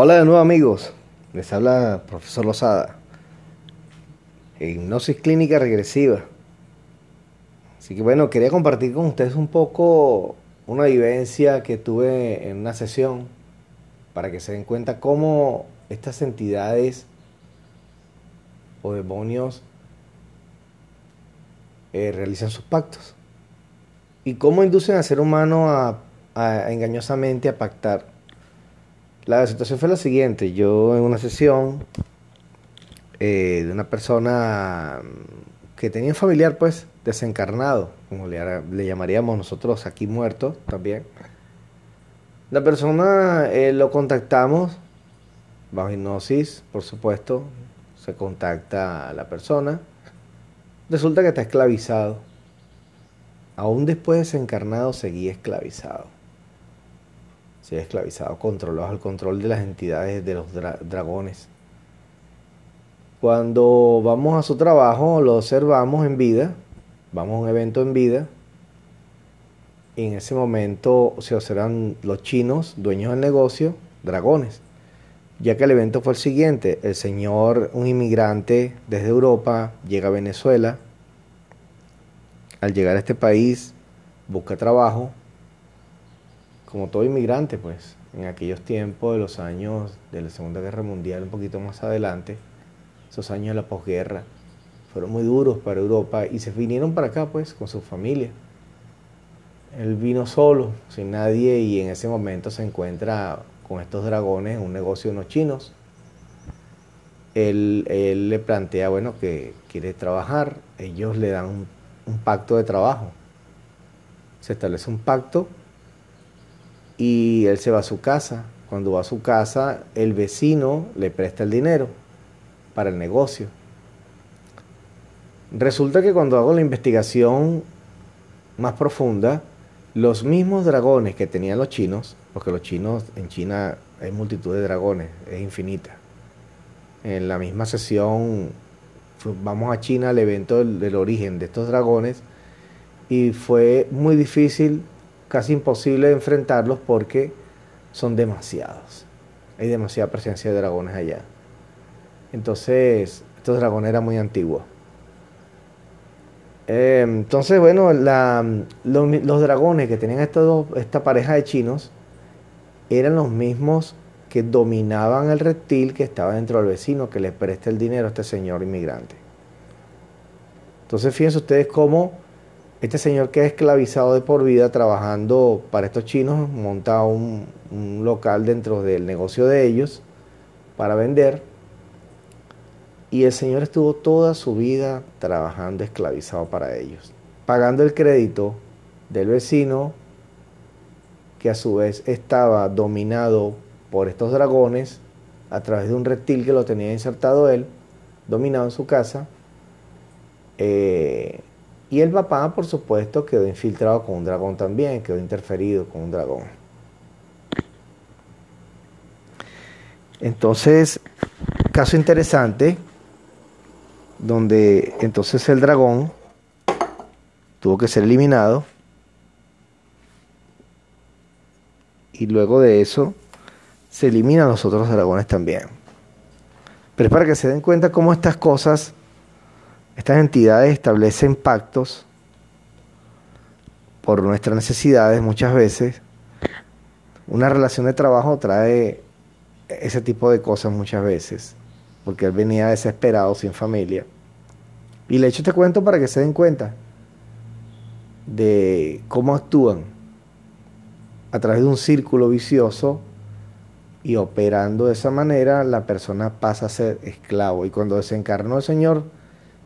Hola de nuevo amigos, les habla profesor Lozada. Hipnosis clínica regresiva. Así que bueno, quería compartir con ustedes un poco una vivencia que tuve en una sesión para que se den cuenta cómo estas entidades o demonios eh, realizan sus pactos y cómo inducen al ser humano a, a engañosamente a pactar la situación fue la siguiente. Yo en una sesión eh, de una persona que tenía un familiar, pues, desencarnado, como le, llamaríamos nosotros aquí muerto también. La persona eh, lo contactamos bajo hipnosis, por supuesto. Se contacta a la persona. Resulta que está esclavizado. Aún después de desencarnado seguía esclavizado se ha esclavizado, controlado el control de las entidades de los dragones. Cuando vamos a su trabajo, lo observamos en vida, vamos a un evento en vida, y en ese momento se observan los chinos, dueños del negocio, dragones, ya que el evento fue el siguiente, el señor, un inmigrante desde Europa, llega a Venezuela, al llegar a este país, busca trabajo, como todo inmigrante, pues, en aquellos tiempos de los años de la Segunda Guerra Mundial, un poquito más adelante, esos años de la posguerra, fueron muy duros para Europa y se vinieron para acá, pues, con su familia. Él vino solo, sin nadie, y en ese momento se encuentra con estos dragones en un negocio de unos chinos. Él, le plantea, bueno, que quiere trabajar, ellos le dan un, un pacto de trabajo. Se establece un pacto y él se va a su casa. Cuando va a su casa, el vecino le presta el dinero para el negocio. Resulta que cuando hago la investigación más profunda, los mismos dragones que tenían los chinos, porque los chinos en China hay multitud de dragones, es infinita. En la misma sesión vamos a China al evento del origen de estos dragones y fue muy difícil casi imposible enfrentarlos porque son demasiados. Hay demasiada presencia de dragones allá. Entonces, estos dragones eran muy antiguos. Eh, entonces, bueno, los, dragones que tenían esta pareja de chinos eran los mismos que dominaban el reptil que estaba dentro del vecino que le presta el dinero a este señor inmigrante. Entonces, fíjense ustedes cómo este señor que es esclavizado de por vida trabajando para estos chinos, monta un, local dentro del negocio de ellos para vender. Y el señor estuvo toda su vida trabajando esclavizado para ellos, pagando el crédito del vecino que a su vez estaba dominado por estos dragones a través de un reptil que lo tenía insertado él, dominado en su casa. Eh, y el papá, por supuesto, quedó infiltrado con un dragón también, quedó interferido con un dragón. Entonces, caso interesante, donde entonces el dragón tuvo que ser eliminado. Y luego de eso se eliminan los otros dragones también. Pero es para que se den cuenta cómo estas cosas estas entidades establecen pactos por nuestras necesidades muchas veces. Una relación de trabajo trae ese tipo de cosas muchas veces, porque él venía desesperado, sin familia. Y le echo este cuento para que se den cuenta de cómo actúan a través de un círculo vicioso y operando de esa manera la persona pasa a ser esclavo. Y cuando desencarnó el Señor,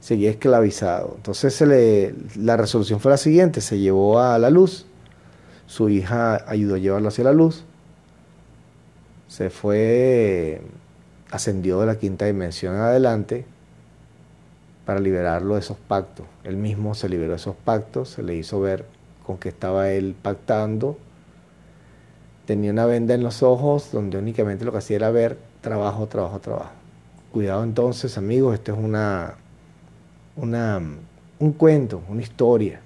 seguía esclavizado. Entonces se le, la resolución fue la siguiente, se llevó a la luz, su hija ayudó a llevarlo hacia la luz, se fue, ascendió de la quinta dimensión en adelante para liberarlo de esos pactos. Él mismo se liberó de esos pactos, se le hizo ver con qué estaba él pactando. Tenía una venda en los ojos donde únicamente lo que hacía era ver trabajo, trabajo, trabajo. Cuidado entonces amigos, esto es una una, un cuento, una historia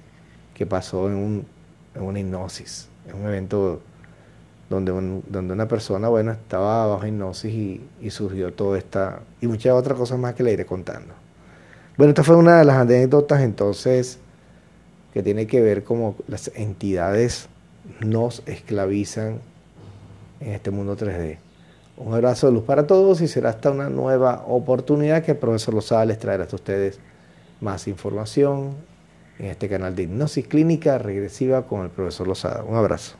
que pasó en, un, en una hipnosis, en un evento donde, donde una persona, bueno, estaba bajo hipnosis y, y surgió toda esta, y muchas otras cosas más que le iré contando. Bueno, esta fue una de las anécdotas entonces que tiene que ver como las entidades nos esclavizan en este mundo 3D. Un abrazo de luz para todos y será hasta una nueva oportunidad que el profesor Lozada les traerá a ustedes más información en este canal de hipnosis clínica regresiva con el profesor Lozada. Un abrazo.